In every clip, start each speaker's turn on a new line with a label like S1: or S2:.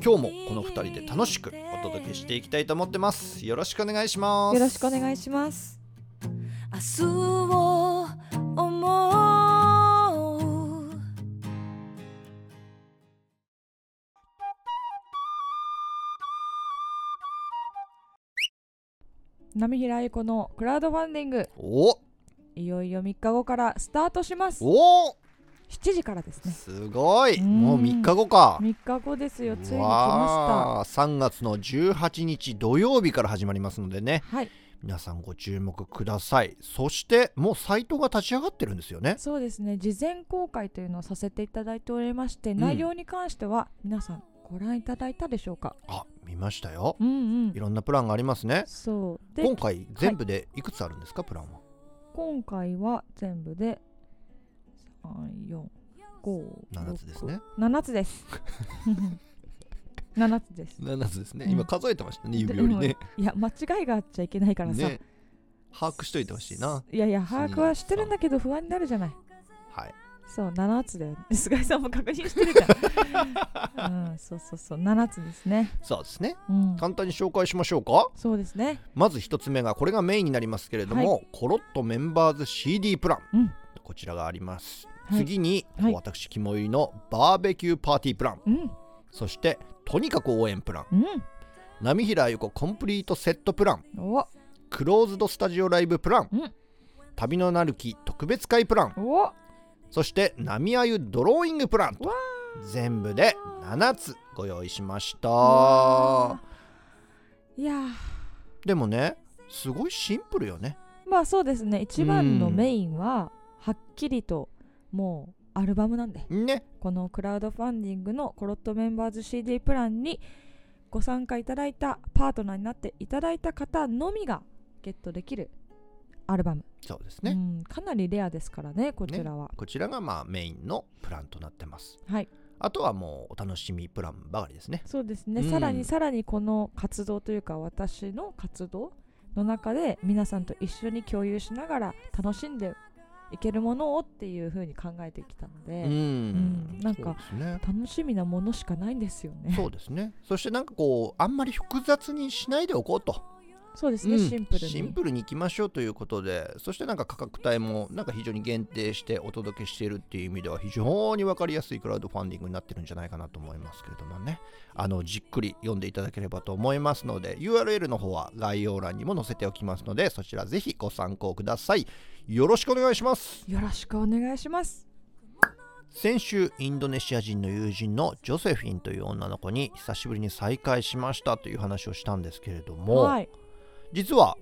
S1: 今日もこの2人で楽しくお届けしていきたいと思ってます。よろしくお願いします。
S2: よろしくお願いします。
S3: 明日を思う。
S2: 波平由子のクラウドファンディング。
S1: お。
S2: いよいよ3日後からスタートします。
S1: お
S2: 7時からですね。
S1: すごい。
S2: うん。
S1: もう3日後か。
S2: 3日後ですよ。ついに来ま
S1: わあ3月の18日土曜日から始まりますのでね。
S2: した。はい、
S1: 皆さんご注目ください。そしてもうサイトが立ち上がってるんですよね。
S2: そうですね。事前公開というのをさせていただいておりまして、
S1: ん。
S2: 内容に関しては皆さんご覧いただいたでしょうか？
S1: あ見ましたよ。
S2: うんうん。
S1: い。ろんなプランがありますね。
S2: そう。で
S1: 今回全部でいくつあるんですか、プランは？
S2: 今回は全部で3、4、5、
S1: 7つですね
S2: 7つです。7つです。
S1: 7つですね、
S2: うん。
S1: 今数えてましたね指折りね。
S2: いや間違いがあっちゃいけないからさ、
S1: ね把握しといてほしいな。い
S2: やいや把握はしてるんだけど不安になるじゃない。
S1: はい。
S2: そう7つだよ。ね菅井さんも確認してるじゃん、うん、そうそうそう7つですね。
S1: そうですね。
S2: うん。
S1: 簡単に紹介しましょうか。
S2: そうですね。
S1: まず一つ目がこれがメインになりますけれども、
S2: は
S1: コロッとメンバーズ CD プラン、
S2: うん
S1: こちらがあります、
S2: はい。
S1: 次に、
S2: はい。
S1: 私肝入りのバーベキューパーティープラン。
S2: うん。
S1: そしてとにかく応援プラン。
S2: うん。
S1: 波平由子コンプリートセットプラン。
S2: お。
S1: クローズドスタジオライブプラン、
S2: うん。
S1: 旅のなる木特別会プラン。
S2: お。
S1: そして波あゆドローイングプランと
S2: わ
S1: 全部で7つご用意しました。
S2: わいやー。
S1: でもねすごいシンプルよね。
S2: まあそうですね。一番の
S1: うん
S2: メインははっきりともうアルバムなんで。
S1: ね。
S2: このクラウドファンディングのコロットメンバーズ CD プランにご参加いただいたパートナーになっていただいた方のみがゲットできるアルバム、
S1: そうですね、
S2: うん、かなりレアですからねこちらは、
S1: こちらがまあメインのプランとなってます。
S2: はい。
S1: あとはもうお楽しみプランばかりですね。
S2: そうですね、
S1: うん。
S2: さらにさらにこの活動というか私の活動の中で皆さんと一緒に共有しながら楽しんでいけるものをっていう風に考えてきたので、
S1: うん、
S2: うん。なんか
S1: ね。
S2: 楽しみなものしかないんですよね。
S1: そうですね。そしてなんかこうあんまり複雑にしないでおこうと
S2: そうですね、
S1: うん。
S2: シンプルに。
S1: シンプルにいきましょうということでそしてなんか価格帯もなんか非常に限定してお届けしているっていう意味では非常に分かりやすいクラウドファンディングになってるんじゃないかなと思いますけれどもね。あのじっくり読んでいただければと思いますので URL の方は概要欄にも載せておきますのでそちらぜひご参考ください。よろしくお願いします。
S2: よろしくお願いします。
S1: 先週インドネシア人の友人のジョセフィンという女の子に久しぶりに再会しましたという話をしたんですけれども、
S2: はい
S1: 実は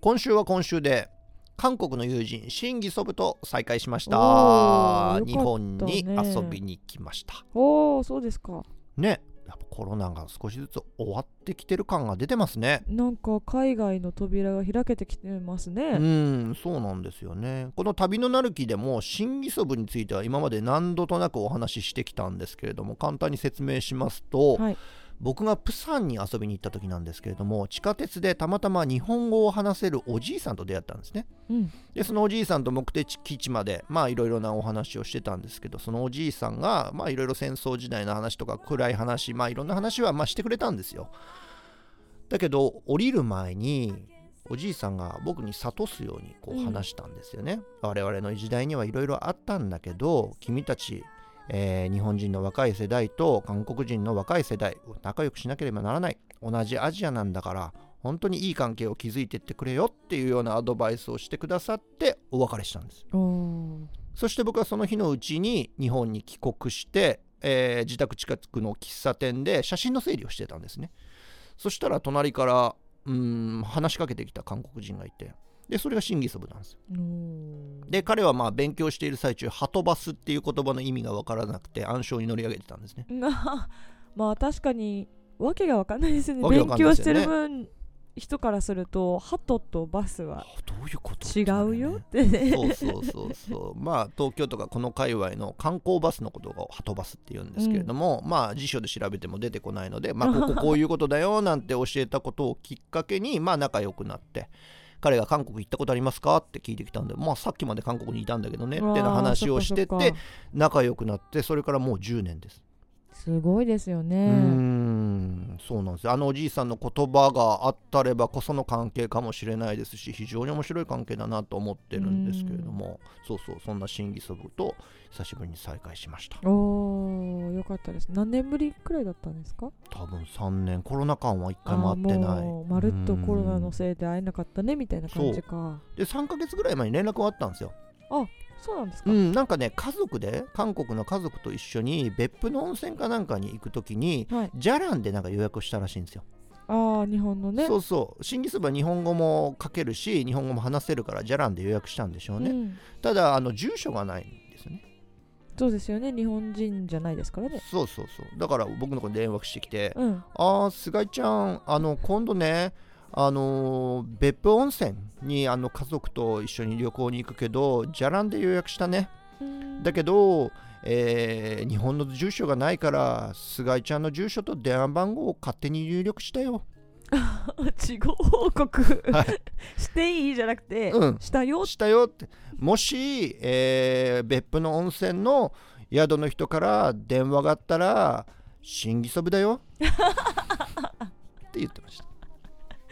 S1: 今週は今週で韓国の友人シンギソブと再会しました。
S2: ね。
S1: 日本に遊びに来ました。
S2: おおそうですか。
S1: ねやっぱコロナが少しずつ終わってきてる感が出てますね。
S2: なんか海外の扉が開けてきてます
S1: う
S2: ね、
S1: んそうなんですよね。この旅のなる木でもシンギソブについては今まで何度となくお話ししてきたんですけれども簡単に説明しますと、
S2: はい
S1: 僕がプサンに遊びに行った時なんですけれども地下鉄でたまたま日本語を話せるおじいさんと出会ったんですね。
S2: うん。
S1: でそのおじいさんと目的地までまあいろいろなお話をしてたんですけどそのおじいさんがまあいろいろ戦争時代の話とか暗い話まあいろんな話はまあしてくれたんですよ。だけど降りる前におじいさんが僕に諭すようにこ
S2: う
S1: うん。話したんですよね、我々の時代にはいろいろあったんだけど君たち、えー日本人の若い世代と韓国人の若い世代仲良くしなければならない。同じアジアなんだから本当にいい関係を築いてってくれよっていうようなアドバイスをしてくださってお別れしたんです。そして僕はその日のうちに日本に帰国して、えー自宅近くの喫茶店で写真の整理をしてたんですね。そしたら隣からうーん話しかけてきた韓国人がいてでそれがシンギソブなんですよ。で彼はまあ勉強している最中ハトバスっていう言葉の意味が分からなくて暗礁に乗り上げてたんですね。
S2: な まあ確かにわけがわかんないですよね。
S1: わけわ
S2: 勉強してる分人からするとハトとバスは違うよってね。
S1: そうそうそうそう。まあ東京とかこの界隈の観光バスのことをハトバスって言うんですけれども、まあ辞書で調べても出てこないのでまあ こここういうことだよなんて教えたことをきっかけにまあ仲良くなって彼が韓国行ったことありますか？って聞いてきたんでまあさっきまで韓国にいたんだけどねってな話をしてて仲良くなってそれからもう10年です
S2: すごいですよね。
S1: んそうなんです。よあのおじいさんの言葉があったればこその関係かもしれないですし非常に面白い関係だなと思ってるんですけれどもそうそうそんな審議祖父と久しぶりに再会しました。
S2: おーよかったです。何年ぶりくらいだったんですか？
S1: 多分3年コロナ間は1回も会って
S2: あ
S1: ない
S2: まるっとコロナの
S1: うん。
S2: せいで会えなかったねみたいな感じか。
S1: で3ヶ月ぐらい前に連絡があったんですよ
S2: そうなんですか、
S1: うんなんかね家族で韓国の家族と一緒に別府の温泉かなんかに行く時に
S2: はい。
S1: ジャランでなんか予約したらしいんですよ。
S2: ああ日本のね。
S1: そうそう。審議そば日本語も書けるし日本語も話せるからジャランで予約したんでしょうね、
S2: うん。
S1: ただあの住所がないんですよね。
S2: そうですよね。日本人じゃないですからね。
S1: そうそうそう。だから僕の子に電話してきて
S2: うん「
S1: ああ菅井ちゃんあの今度ねあのー別府温泉にあの家族と一緒に旅行に行くけどじゃらんで予約したね。だけど、えー日本の住所がないから菅井ちゃんの住所と電話番号を勝手に入力したよ。
S2: 事後報告、
S1: はい。
S2: していい？じゃなくて、
S1: うん。
S2: したよ？
S1: したよって。もし、えー別府の温泉の宿の人から電話があったら審議そぶだよ。って言ってました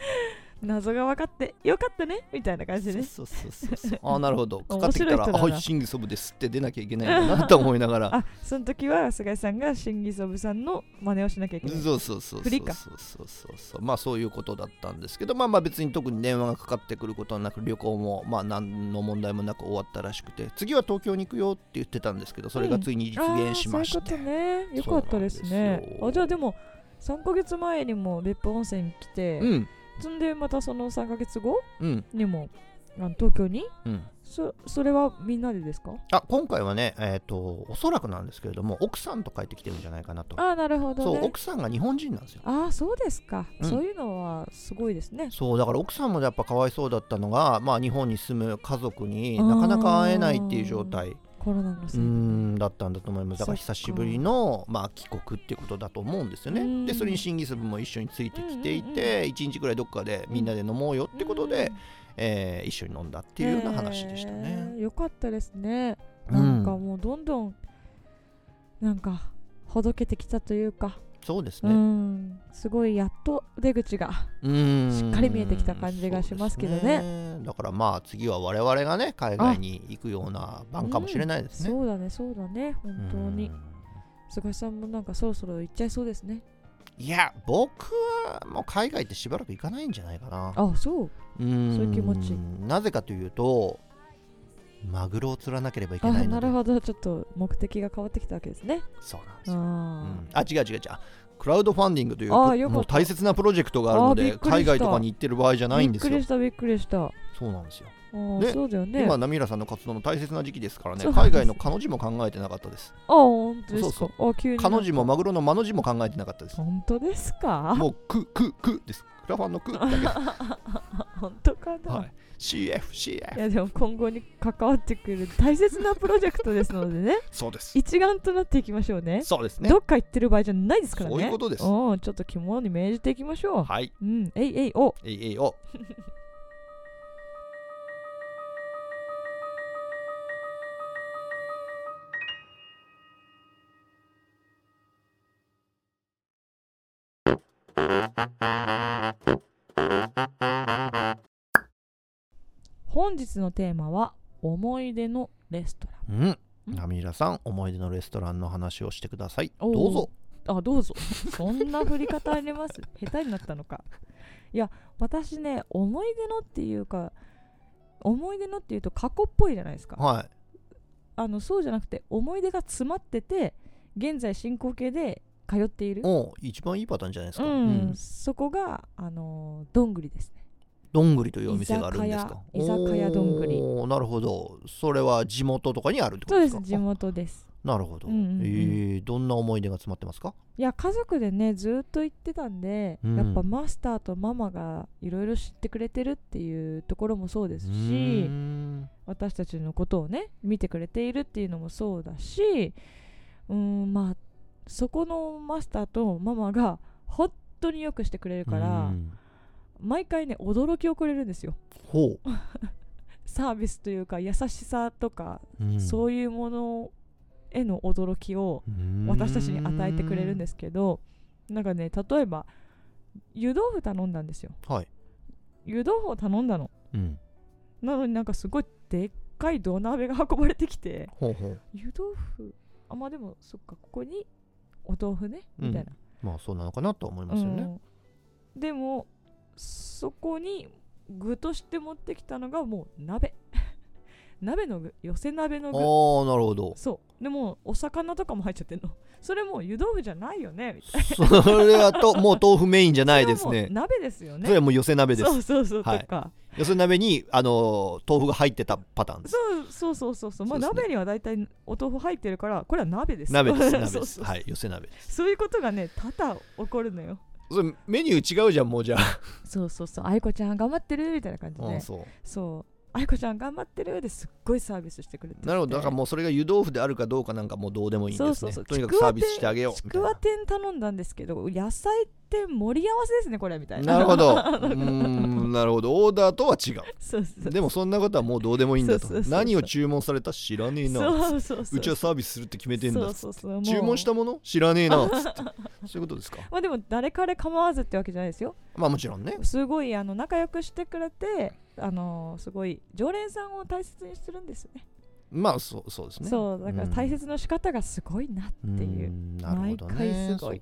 S2: 謎が分かってよかったねみたいな感じでね。
S1: そうそうそうそう。ああなるほど。かかってきたら「
S2: 面白い人だな。
S1: あ審議そぶです」って出なきゃいけないんだなと思いながら。
S2: あその時は菅井さんが新義祖父さんの真似をしなきゃいけない。
S1: そうそうそうそうそう。そうそうそうまあそういうことだったんですけどまあまあ別に特に電話がかかってくることなく旅行もまあ何の問題もなく終わったらしくて次は東京に行くよって言ってたんですけどそれがついに実現しまして、
S2: あーそういうことね。よ。かったですね。あじゃあでも3ヶ月前にも別府温泉に来て、
S1: うん
S2: そんでまたその3ヶ月後
S1: うん。
S2: にもあの東京に？
S1: うん。
S2: そそれはみんなでですか？
S1: あ今回はねえっ、とおそらくなんですけれども奥さんと帰ってきてるんじゃないかなと。
S2: ああなるほどね。
S1: そう奥さんが日本人なんですよ。
S2: ああそうですか、
S1: うん。
S2: そういうのはすごいですね。
S1: そうだから奥さんもやっぱかわいそうだったのが、まあ、日本に住む家族になかなか会えないっていう状態
S2: コロナのせ
S1: う
S2: いで
S1: んだったんだと思います。だから久しぶりの、まあ、帰国っていうことだと思うんですよ
S2: うん。
S1: ねでそれに審議ス部も一緒についてきていて1日ぐらいどっかでみんなで飲もうよってことで、えー一緒に飲んだっていうような話でした
S2: へ
S1: ね
S2: ーよかったですね。
S1: う
S2: なんかもうどんどんなんかほどけてきたというか、う
S1: そうですね。
S2: ん。すごいやっと出口が
S1: うん。
S2: しっかり見えてきた感じがしますけどね。
S1: そうですだからまあ次は我々がね海外に行くような番かもしれないですね、
S2: そうだねそうだね本当に。
S1: うん。
S2: 菅井さんもなんかそろそろ行っちゃいそうですね。
S1: いや僕はもう海外ってしばらく行かないんじゃないかな。
S2: あそう。
S1: うん。
S2: そういう気持ち。
S1: なぜかというとマグロを釣らなければいけ
S2: あ
S1: ないので。
S2: なるほど。ちょっと目的が変わってきたわけですね。
S1: そうなんですよ、
S2: あー、
S1: うん。あ違う違う違う。クラウドファンディングというもう大切なプロジェクトがあるので海外とかに行ってる場合じゃないんですよ。
S2: びっくりしたびっくりした。あ
S1: そうなんですよ。
S2: ー
S1: で
S2: そうだよね。
S1: 今ナミラさんの活動の大切な時期ですからね。海外の彼女も考えてなかったです。
S2: あ本当ですか？
S1: そう
S2: あ急に
S1: 彼女もマグロのマの字も考えてなかったです。
S2: 本当ですか？
S1: もうくくくです。クラファンのくだけ
S2: 本当かな、
S1: はい CF
S2: いやでも今後に関わってくる大切なプロジェクトですのでね。
S1: そうです。
S2: 一丸となっていきましょうね。
S1: そうですね。
S2: どっか行ってる場合じゃないですからね。
S1: そういうことです
S2: うんちょっと肝に銘じていきましょう。
S1: はい。
S2: うんえいえいお
S1: えいえいお
S2: 日のテーマは思い出のレストラン。
S1: うん。ナミラさん思い出のレストランの話をしてください。
S2: おー。
S1: どうぞ。
S2: あどうぞ。そんな振り方あります？下手になったのか。いや私ね思い出のっていうか思い出のっていうと過去っぽいじゃないですか。
S1: はい。
S2: あのそうじゃなくて思い出が詰まってて現在進行形で通っている。
S1: お一番いいパターンじゃないですか、
S2: うん。
S1: うん。
S2: そこがあのーどんぐりですね
S1: どんぐりというお店があるんですか？
S2: 居酒屋どんぐり。
S1: なるほど。それは地元とかにあるってこ
S2: そう
S1: とでか？
S2: ですす地元です。
S1: あなるほど、
S2: うんうんうん。
S1: えーどんな思い出が詰まってますか？
S2: いや家族でねずっと行ってたんで、
S1: うん。
S2: やっぱマスターとママがいろいろ知ってくれてるっていうところもそうです
S1: う
S2: し私たちのことをね見てくれているっていうのもそうだしうーんまあそこのマスターとママが本当によくしてくれるから
S1: うん
S2: 毎回ね驚きをくれるんですよ。
S1: ほ
S2: サービスというか優しさとか、
S1: う、うん。
S2: そういうものへの驚きを私たちに与えてくれるんですすけどなんかね例えば湯豆腐頼んだんですよ。
S1: はい、
S2: 湯豆腐を頼んだの。
S1: うん、
S2: なのになんかすごいでっかい土鍋が運ばれてきて湯豆腐あまあでもそっかここにお豆腐ねみたいな、
S1: まあそうなのかなとは思いますよね、
S2: うん。でもそこに具として持ってきたのがもう鍋。鍋の具寄せ鍋の具。
S1: ああなるほど。
S2: そう。でもお魚とかも入っちゃってんの。それもう湯豆腐じゃないよねみたい
S1: それはともう豆腐メインじゃ
S2: な
S1: ないですね。
S2: それはもう鍋ですよね。
S1: それはもう寄せ鍋です。
S2: そうそうそう
S1: はい。
S2: とか、
S1: 寄せ鍋にあのー豆腐が入ってたパターンです。
S2: そうそうそうそうそう。まあ鍋には大体お豆腐入ってるからこれは鍋です
S1: 鍋です鍋です。はい寄せ鍋です。
S2: そういうことがね多々起こるのよ
S1: それメニュー違うじゃんもうじゃあ、
S2: そうそうそう。愛子ちゃん頑張ってるみたいな感じで。
S1: うんそう。
S2: そう愛子ちゃん頑張ってるですっごいサービスしてくれてて。
S1: なるほど。だからもうそれが湯豆腐であるかどうかなんかもうどうでもいいんですね。
S2: そうそう
S1: とにかくサービスしてあげよう。
S2: ちくわ天頼んだんですけど野菜って盛り合わせですねこれみたいな。
S1: なるほど。うーんなるほど。オーダーとは違
S2: そうそう
S1: う。でもそんなことはもうどうでもいいんだと。
S2: そうそうそうそう。
S1: 何を注文された知らねえな。
S2: そうそうそう
S1: う。ちはサービスするって決めてんだ
S2: そうそうそう。
S1: 注文したもの？知らねえな。つって。そういうことですか？
S2: まあでも誰彼構わずってわけじゃないですよ。
S1: まあもちろんね。
S2: すごいあの仲良くしてくれてあのすごい常連さんを大切にするんですね。
S1: まあそうそうですね。
S2: そうだから大
S1: うん。
S2: 切の仕方がすごいなっていう、
S1: ん。なるほどね。
S2: 毎回すごい。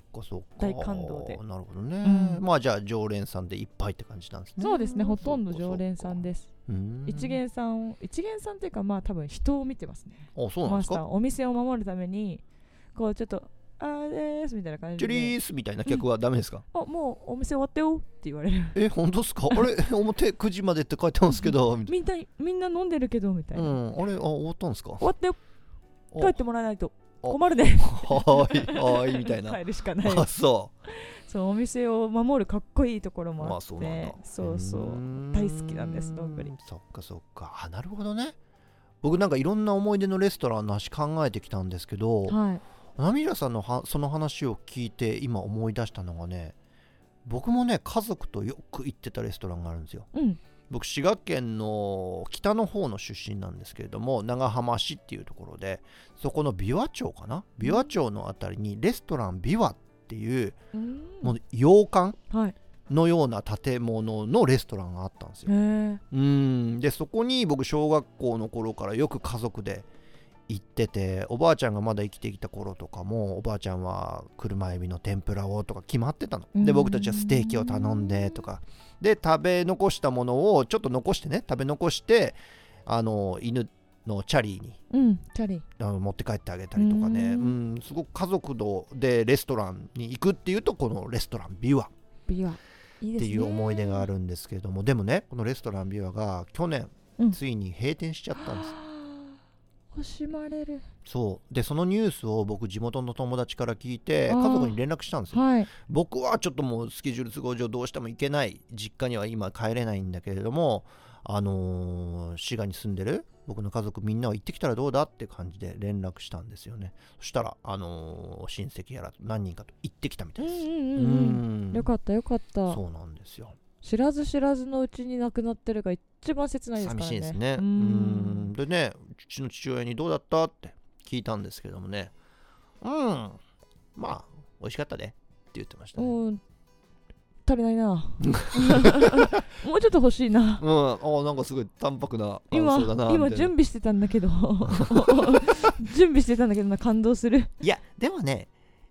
S2: 大感動で。
S1: なるほどね、
S2: うん。
S1: まあじゃあ常連さんでいっぱいって感じなんですね。
S2: そうですね。ほとんど常連さんです。
S1: うん。
S2: 一元さんを一元さんっていうかまあ多分人を見てますね。
S1: あそうなんですか？
S2: お店を守るためにこうちょっとあーでーすみたいな感じ
S1: チュ
S2: で
S1: リースみたいな客はダメですか、
S2: あもうお店終わったよって言われる。
S1: え本当ですか？あれ？表9時までって書いてますけどみたい
S2: みんなみんな飲んでるけどみたい
S1: な。
S2: な、
S1: うん。あれ？あ終わったんですか？
S2: 終わったよ。
S1: あ。
S2: 帰ってもらわないと。
S1: あ。
S2: 困るね
S1: はーいはーいみたいな。
S2: 帰るしかない。
S1: あそ
S2: そうお店を守るかっこいいところ
S1: う
S2: もあって、
S1: まあそうなんだ。
S2: そうそう
S1: ーん。
S2: 大好きなんですどんぐり。
S1: そっかそっか。あなるほどね。僕なんかいろんな思い出のレストランの話考えてきたんですけど
S2: はい
S1: ナミラさんのはその話を聞いて今思い出したのがね僕もね家族とよく行ってたレストランがあるんですよ。
S2: うん。
S1: 僕滋賀県の北の方の出身なんですけれども長浜市っていうところでそこの琵琶町かな？琵琶町のあたりにレストラン琵琶っていう
S2: うん。
S1: もう洋館
S2: はい。
S1: のような建物のレストランがあったんですよ。うん。でそこに僕小学校の頃からよく家族で行ってておばあちゃんがまだ生きていた頃とかもおばあちゃんは車エビの天ぷらをとか決まってたの。で
S2: うん。
S1: 僕たちはステーキを頼んでとか。で食べ残したものをちょっと残してね食べ残してあの犬のチャリーに
S2: うんチャリ。
S1: あの持って帰ってあげたりとかね。
S2: う
S1: うん。んすごく家族でレストランに行くっていうとこのレストランビワ。
S2: ビワ。
S1: っていう思い出があるんですけれども。でもねこのレストランビワが去年、
S2: うん。
S1: ついに閉店しちゃったんです
S2: 惜しまれる。
S1: そう。でそのニュースを僕地元の友達から聞いて家族に連絡したんですよ。
S2: はい。
S1: 僕はちょっともうスケジュール都合上どうしても行けない実家には今帰れないんだけれどもあのー滋賀に住んでる僕の家族みんなは行ってきたらどうだって感じで連絡したんですよね。そしたら、あのー親戚やら何人かと行ってきたみたいです。
S2: うん。よかったよかった。
S1: そうなんですよ。
S2: 知らず知らずのうちに亡くなってるが一番切ないですからね。
S1: 寂しいですね。
S2: う
S1: うん。んでねうちの父親にどうだったって聞いたんですけどもね。うん。まあ美味しかったね。って言ってましたね。
S2: うん足りないな。もうちょっと欲しいな。
S1: うん、あなんかすごい淡白な感
S2: 今今準備してたんだけど。準備してたんだけどな感動する。
S1: いやでもね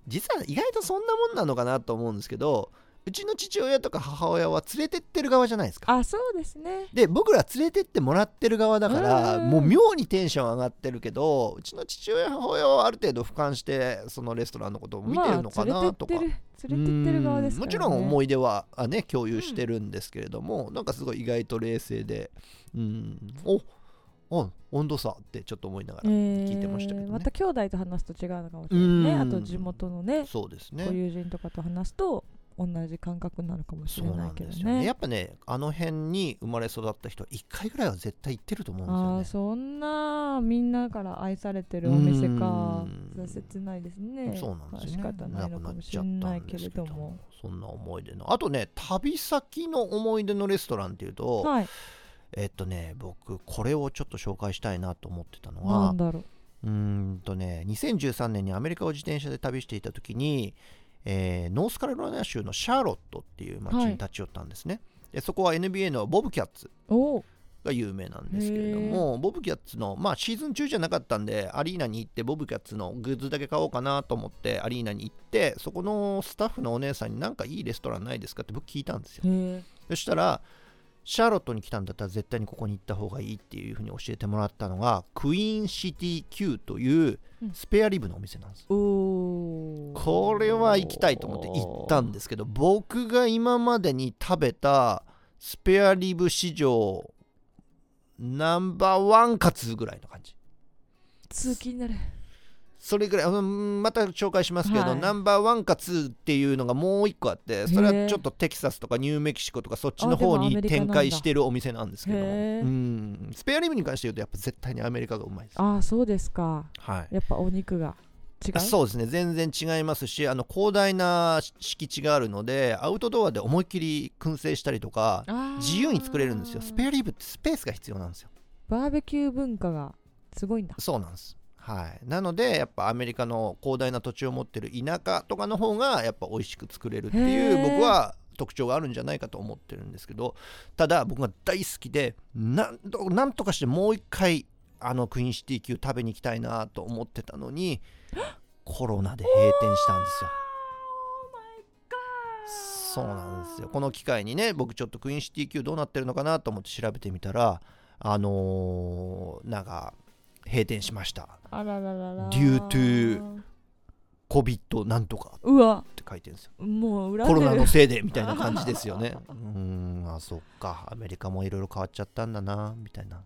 S1: 実は意外とそんなもんなのかなと思うんですけどうちの父親とか母親は連れてってる側じゃないですか。
S2: あそうですね。
S1: で僕ら連れてってもらってる側だから
S2: うん
S1: もう妙にテンション上がってるけどうちの父親母親はある程度俯瞰してそのレストランのことを見てるのかなとか、
S2: まあ、連れてってる側ですね、
S1: うんもちろん思い出はあね共有してるんですけれども、なんかすごい意外と冷静でうん。おあ温度差ってちょっと思いながら聞いてましたけどね、
S2: えーまた兄弟と話すと違うのかもしれないね。
S1: うん。
S2: あと地元のね
S1: そうです
S2: ご
S1: ね
S2: 友人とかと話すと同じ感覚になるかもしれないけど
S1: ね。
S2: ね。
S1: やっぱねあの辺に生まれ育った人は1回ぐらいは絶対行ってると思うんですよね。
S2: そんなみんなから愛されてるお店か。
S1: うん。
S2: それは切ないですね。
S1: そうなんですよね。
S2: まあ仕方ないのかもしれないけれども。
S1: そんな思い出のあとね旅先の思い出のレストランっていうと、
S2: はい。
S1: えっとね僕これをちょっと紹介したいなと思ってたの
S2: な
S1: は
S2: んだろう。
S1: うーんとね2013年にアメリカを自転車で旅していた時に、えーノースカロライナ州のシャーロットっていう町に立ち寄ったんですね、でそこは NBA のボブキャッツが有名なんですけれどもボブキャッツのまあシーズン中じゃなかったんでアリーナに行ってボブキャッツのグッズだけ買おうかなと思ってアリーナに行ってそこのスタッフのお姉さんになんかいいレストランないですかって僕聞いたんですよ。そしたらシャーロットに来たんだったら絶対にここに行った方がいいっていうふうに教えてもらったのがクイーンシティ Q という
S2: うん。
S1: スペアリブのお店なんです、
S2: おお
S1: これは行きたいと思って行ったんですけど僕が今までに食べたスペアリブ史上ナンバーワンかツーぐらいの感じ。
S2: 通気になる
S1: それぐらいうんまた紹介しますけど、
S2: はい。
S1: ナンバーワンかツーっていうのがもう一個あってそれはちょっとテキサスとかニューメキシコとかそっちの方に展開してるお店なんですけどうん。スペアリブに関して言うとやっぱ絶対にアメリカがうまいです、
S2: ああそうですか。
S1: はい、
S2: やっぱお肉が違う？
S1: そうですね。全然違いますしあの広大な敷地があるのでアウトドアで思いっきり燻製したりとか自由に作れるんですよ。スペアリブってスペースが必要なんですよ。
S2: バーベキュー文化がすごいんだ。
S1: そうなんですはい、なのでやっぱアメリカの広大な土地を持ってる田舎とかの方がやっぱ美味しく作れるっていう僕は特徴があるんじゃないかと思ってるんですけどただ僕が大好きでなんとなんとかしてもう一回あのクイーンシティ級食べに行きたいなと思ってたのにコロナで閉店したんですよ。そうなんですよ。この機会にね僕ちょっとクイーンシティ級どうなってるのかなと思って調べてみたらあのーなんか閉店しました。
S2: あらららら。
S1: Due to COVID なんとか
S2: うわ。
S1: って書いてるんですよ。
S2: もう恨
S1: コロ
S2: んでる。
S1: ナのせいでみたいな感じですよね。うーんあそっか。アメリカもいろいろ変わっちゃったんだなみたいな。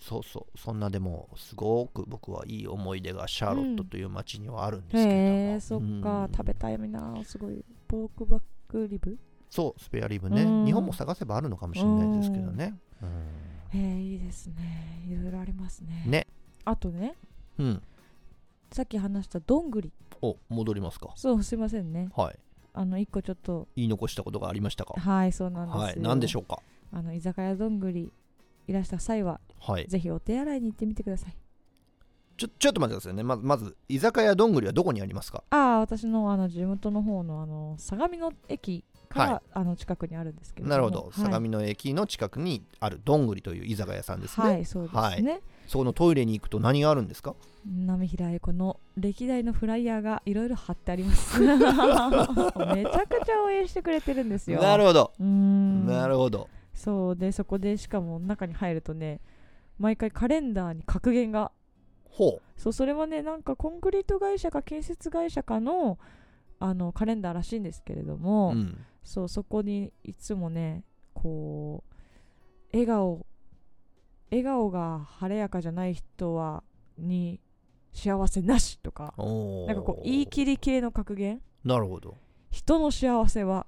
S1: そうそう。そんなでもすごく僕はいい思い出がシャーロットという街にはあるんですけれども、
S2: へえそっか。
S1: うん。
S2: 食べたいな。すごいポークバックリブ。
S1: そうスペアリブね。
S2: うん。
S1: 日本も探せばあるのかもしれないですけどね。
S2: へえいいですね。いろいろありますね。
S1: ね。
S2: あとね
S1: うん、うん、
S2: さっき話したどんぐり。
S1: お戻りますか。
S2: そうすいませんね。
S1: はい。
S2: あの一個ちょっと。
S1: 言い残したことがありましたか。
S2: はいそうなんですよ、
S1: はい何でしょうか。
S2: あの居酒屋どんぐりいらした際は
S1: はい。
S2: ぜひお手洗いに行ってみてください。
S1: ちょちょっと待ってくださいね。まずまず居酒屋どんぐりはどこにありますか？
S2: ああ私のあの地元の方のあの相模の駅から、
S1: はい。
S2: あの近くにあるんですけれども。
S1: なるほど、
S2: はい。
S1: 相模の駅の近くにあるどんぐりという居酒屋さんですね、
S2: はいそうですね、
S1: そこのトイレに行くと何があるんですか？
S2: 波平英子の歴代のフライヤーがいろいろ貼ってあります。めちゃくちゃ応援してくれてるんですよ。
S1: なるほど、
S2: うーん。
S1: なるほど。
S2: そうでそこでしかも中に入るとね毎回カレンダーに格言が。
S1: ほ
S2: そうそれはねなんかコンクリート会社か建設会社かのあのカレンダーらしいんですけれど
S1: う、
S2: も、
S1: うん、
S2: そうそこにいつもねこう笑顔笑顔が晴れやかじゃない人はに幸せなしとかなんかこう言い切り系の格言？
S1: なるほど。
S2: 人の幸せは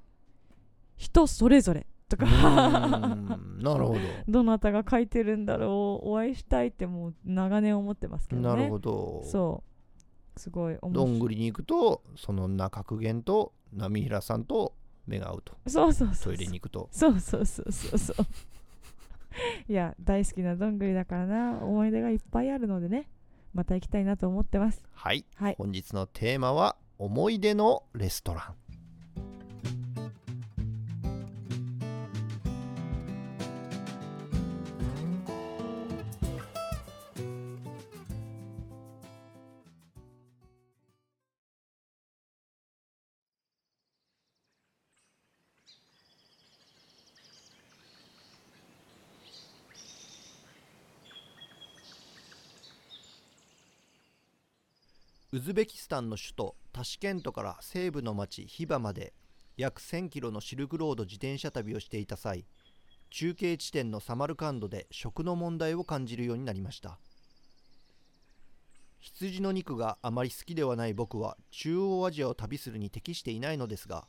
S2: 人それぞれと
S1: う
S2: か
S1: なるほ
S2: ど。なたが書いてるんだろうお会いしたいってもう長年思ってますけどね。
S1: どなるほど。
S2: そう。すごい面
S1: どんぐりに行くとそのな格言と波平さんと目が合うと。
S2: そうそうそう
S1: トイレに行くと。
S2: そうそうそうそうそう。いや大好きなどんぐりだからな。思い出がいっぱいあるのでね。また行きたいなと思ってます。
S1: はい、
S2: はい。
S1: 本日のテーマは思い出のレストランウズベキスタンの首都タシケントから西部の町ヒバまで約1000キロのシルクロード自転車旅をしていた際中継地点のサマルカンドで食の問題を感じるようになりました。羊の肉があまり好きではない僕は中央アジアを旅するに適していないのですが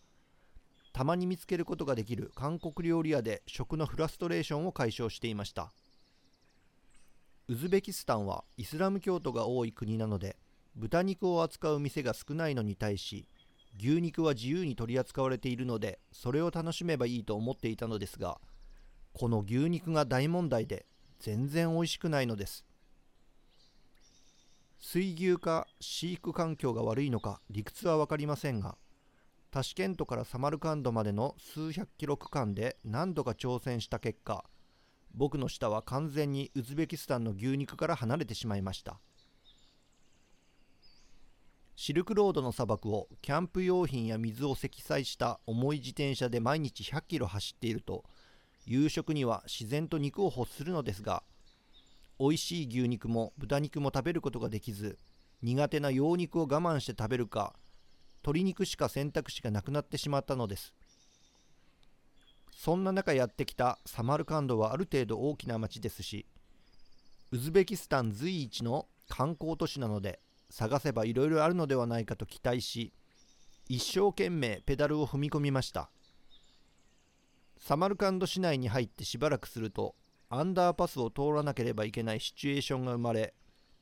S1: たまに見つけることができる韓国料理屋で食のフラストレーションを解消していました。ウズベキスタンはイスラム教徒が多い国なので豚肉を扱う店が少ないのに対し牛肉は自由に取り扱われているのでそれを楽しめばいいと思っていたのですがこの牛肉が大問題で全然美味しくないのです。水牛か飼育環境が悪いのか理屈は分かりませんがタシケントからサマルカンドまでの数百キロ区間で何度か挑戦した結果僕の舌は完全にウズベキスタンの牛肉から離れてしまいました。シルクロードの砂漠をキャンプ用品や水を積載した重い自転車で毎日100キロ走っていると夕食には自然と肉を欲するのですが美味しい牛肉も豚肉も食べることができず苦手な羊肉を我慢して食べるか鶏肉しか選択肢がなくなってしまったのです。そんな中やってきたサマルカンドはある程度大きな町ですしウズベキスタン随一の観光都市なので探せばいろいろあるのではないかと期待し一生懸命ペダルを踏み込みました。サマルカンド市内に入ってしばらくするとアンダーパスを通らなければいけないシチュエーションが生まれ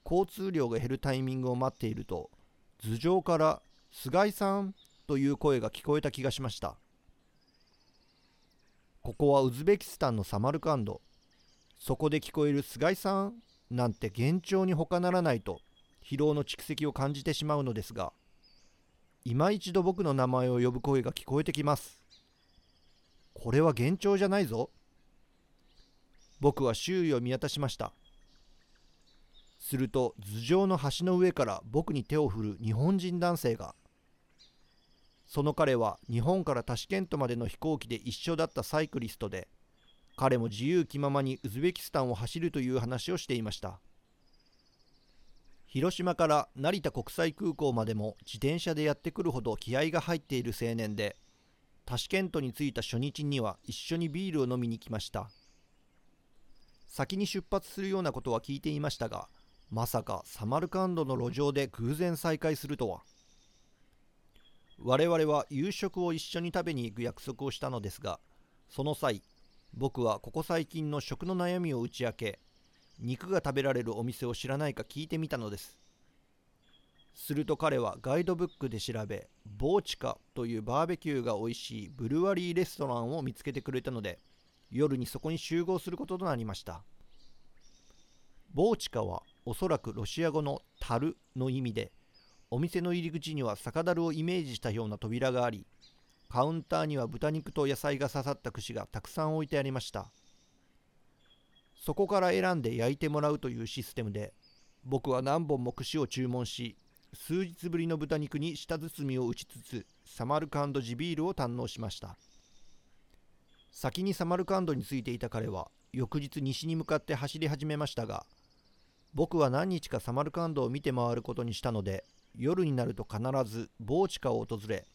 S1: 交通量が減るタイミングを待っていると頭上から「菅井さん」という声が聞こえた気がしました。ここはウズベキスタンのサマルカンド。そこで聞こえる菅井さんなんて幻聴に他ならないと疲労の蓄積を感じてしまうのですが今一度僕の名前を呼ぶ声が聞こえてきます。これは幻聴じゃないぞ。僕は周囲を見渡しました。すると頭上の橋の上から僕に手を振る日本人男性がその彼は日本からタシケントまでの飛行機で一緒だったサイクリストで彼も自由気ままにウズベキスタンを走るという話をしていました。広島から成田国際空港までも自転車でやってくるほど気合が入っている青年でタシケントに着いた初日には一緒にビールを飲みに来ました。先に出発するようなことは聞いていましたがまさかサマルカンドの路上で偶然再会するとは。我々は夕食を一緒に食べに行く約束をしたのですがその際僕はここ最近の食の悩みを打ち明け肉が食べられるお店を知らないか聞いてみたのです。すると彼はガイドブックで調べボーチカというバーベキューが美味しいブルワリーレストランを見つけてくれたので夜にそこに集合することとなりました。ボーチカはおそらくロシア語の「樽」の意味でお店の入り口には酒樽をイメージしたような扉がありカウンターには豚肉と野菜が刺さった串がたくさん置いてありました。そこから選んで焼いてもらうというシステムで僕は何本も串を注文し数日ぶりの豚肉に舌包みを打ちつつサマルカンド地ビールを堪能しました。先にサマルカンドについていた彼は翌日西に向かって走り始めましたが僕は何日かサマルカンドを見て回ることにしたので夜になると必ずボーチカを訪れ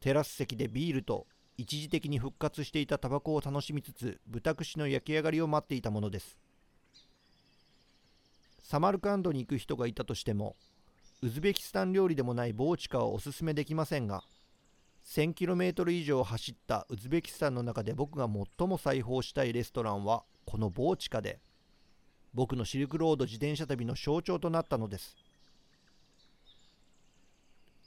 S1: テラス席でビールと一時的に復活していたタバコを楽しみつつ豚串の焼き上がりを待っていたものです。サマルカンドに行く人がいたとしてもウズベキスタン料理でもないボーチカはおすすめできませんが 1000km 以上走ったウズベキスタンの中で僕が最も裁縫したいレストランはこのボーチカで僕のシルクロード自転車旅の象徴となったのです。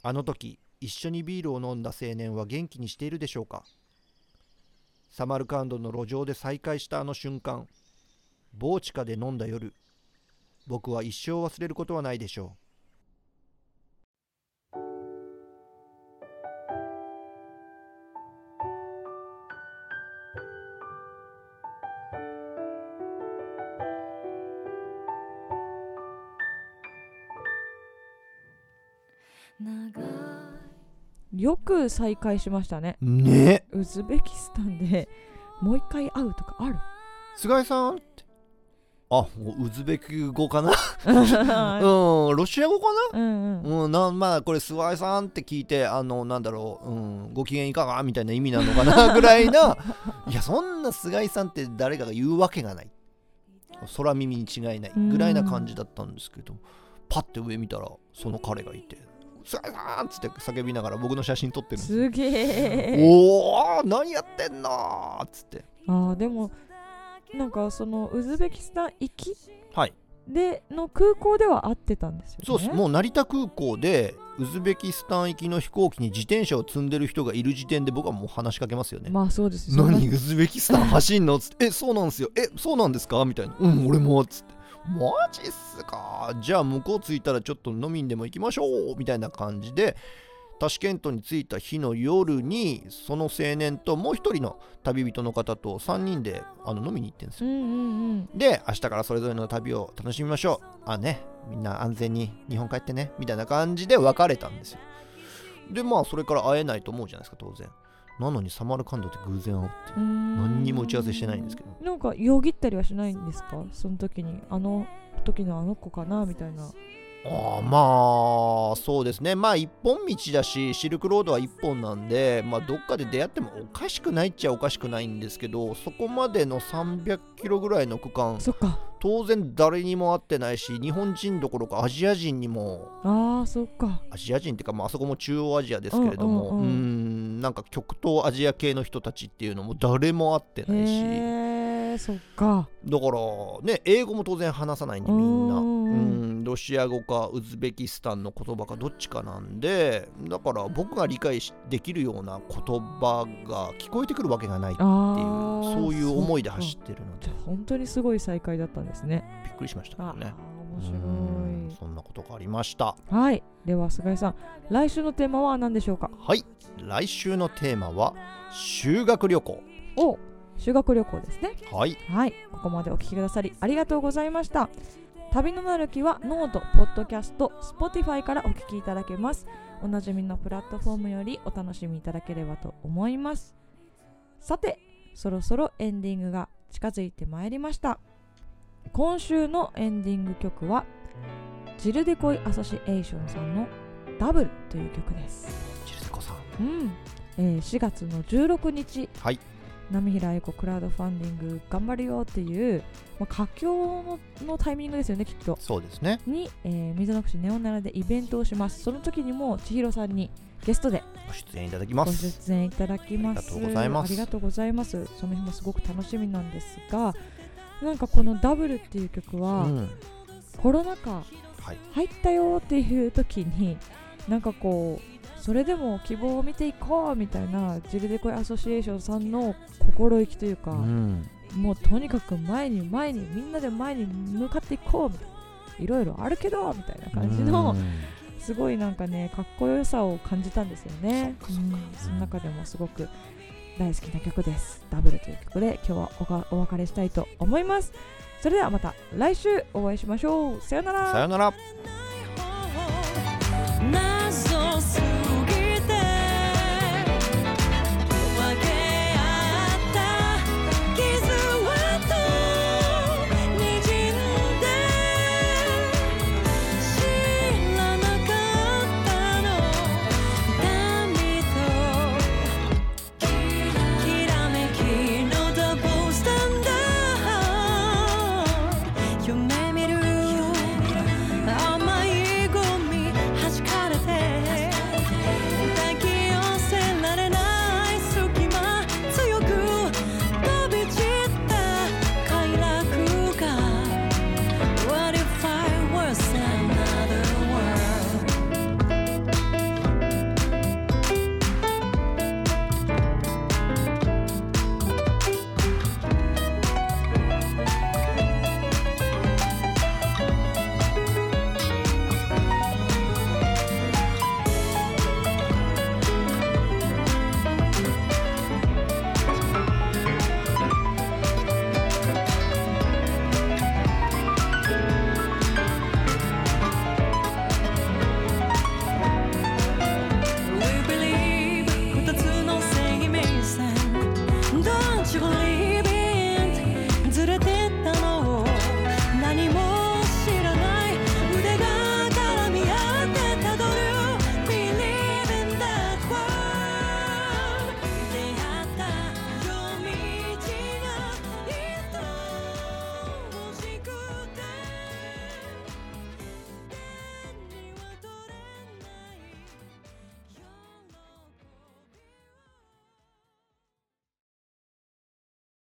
S1: あの時一緒にビールを飲んだ青年は元気にしているでしょうか？サマルカンドの路上で再会したあの瞬間ボーチカで飲んだ夜僕は一生忘れることはないでしょう。
S2: よく再会しましたね。
S1: うね。
S2: ウズベキスタンでもう一回会うとかある？
S1: 菅井さんって。あウズベク語かな？うんロシア語かな？
S2: うんうん。
S1: うん、なまあこれ諏訪井さんって聞いてあのなんだろう、うん、ご機嫌いかが？みたいな意味なのかな？ぐらいな。いやそんな菅井さんって誰かが言うわけがない。空耳に違いないぐらいな感じだったんですけどパッて上見たらその彼がいて「菅井さん!」っつって叫びながら僕の写真撮ってるす
S2: すげえ。
S1: おお何やってんのーっつって。
S2: あーでもなんかそのウズベキスタン行き
S1: はい。
S2: での空港では会ってたんですよね。
S1: そうです。もう成田空港でウズベキスタン行きの飛行機に自転車を積んでる人がいる時点で僕はもう話しかけますよね。
S2: まあそうですよ。
S1: 何ウズベキスタン走んの？つって「えそうなんですよ。えそうなんですか?」みたいな「うん俺も」つって「マジっすか？じゃあ向こう着いたらちょっと飲みにでも行きましょう」みたいな感じでタシケントに着いた日の夜にその青年ともう一人の旅人の方と3人であの飲みに行ってるんですよ。
S2: うんうんうん。
S1: で明日からそれぞれの旅を楽しみましょう。あねみんな安全に日本帰ってねみたいな感じで別れたんですよ。でまあそれから会えないと思うじゃないですか当然なのにサマルカンドって偶然会うって
S2: 何
S1: 何にも打ち合わせしてないんですけど。
S2: なんかよぎったりはしないんですか？その時にあの時のあの子かなみたいな。
S1: あーまあそうですね。まあ一本道だしシルクロードは一本なんでまあどっかで出会ってもおかしくないっちゃおかしくないんですけどそこまでの300キロぐらいの区間
S2: そっか。
S1: 当然誰にも会ってないし日本人どころかアジア人にも
S2: あーそっか。
S1: アジア人っていうか、まああそこも中央アジアですけれどもう
S2: ん
S1: なんか極東アジア系の人たちっていうのも誰も会ってないし。
S2: へえそっか。
S1: だからね英語も当然話さないんでみんな。
S2: う
S1: うんん。ロシア語かウズベキスタンの言葉かどっちかなんで。だから僕が理解しできるような言葉が聞こえてくるわけがないっていうそういう思いで走
S2: そっ
S1: てるので。
S2: 本当にすごい再会だったんですね。
S1: びっくりしましたね。
S2: ー
S1: うん
S2: 面
S1: そんなことがありました。
S2: はい。では菅井さん来週のテーマは何でしょうか？
S1: はい。来週のテーマは修学旅行。
S2: お修学旅行ですね。
S1: はい。
S2: はい。ここまでお聞きくださりありがとうございました。旅のなる木はノート、ポッドキャスト、Spotify からお聞きいただけます。おなじみのプラットフォームよりお楽しみいただければと思います。さてそろそろエンディングが近づいてまいりました。今週のエンディング曲はジルデコイアソシエーションさんのダブルという曲です。
S1: ジルセコさん。
S2: うん、えー4月の16日、
S1: はい。
S2: 波平英子クラウドファンディング頑張るよっていう、まあ、佳境ののタイミングですよねきっと。
S1: そうですね。
S2: に、えー、水の口ネオナラでイベントをします。その時にも千尋さんにゲストで
S1: ご出演いただきま
S2: ご
S1: す
S2: 出演いただきます。
S1: ありがとうございます。
S2: ありがとうございます。その日もすごく楽しみなんですがなんかこのダブルっていう曲は、
S1: うん。
S2: コロナ禍
S1: はい。
S2: 入ったよっていう時になんかこうそれでも希望を見ていこうみたいなジルデコイアソシエーションさんの心意気というか、
S1: うん。
S2: もうとにかく前に前にみんなで前に向かっていこうみたいないろいろあるけどみたいな感じの
S1: うん。
S2: すごいなんかねかっこよさを感じたんですよね。
S1: そ
S2: うん。その中でもすごく大好きな曲です。ダブルという曲で今日はお別れしたいと思いますそれではまた来週お会いしましょう。さよなら。
S1: さよなら「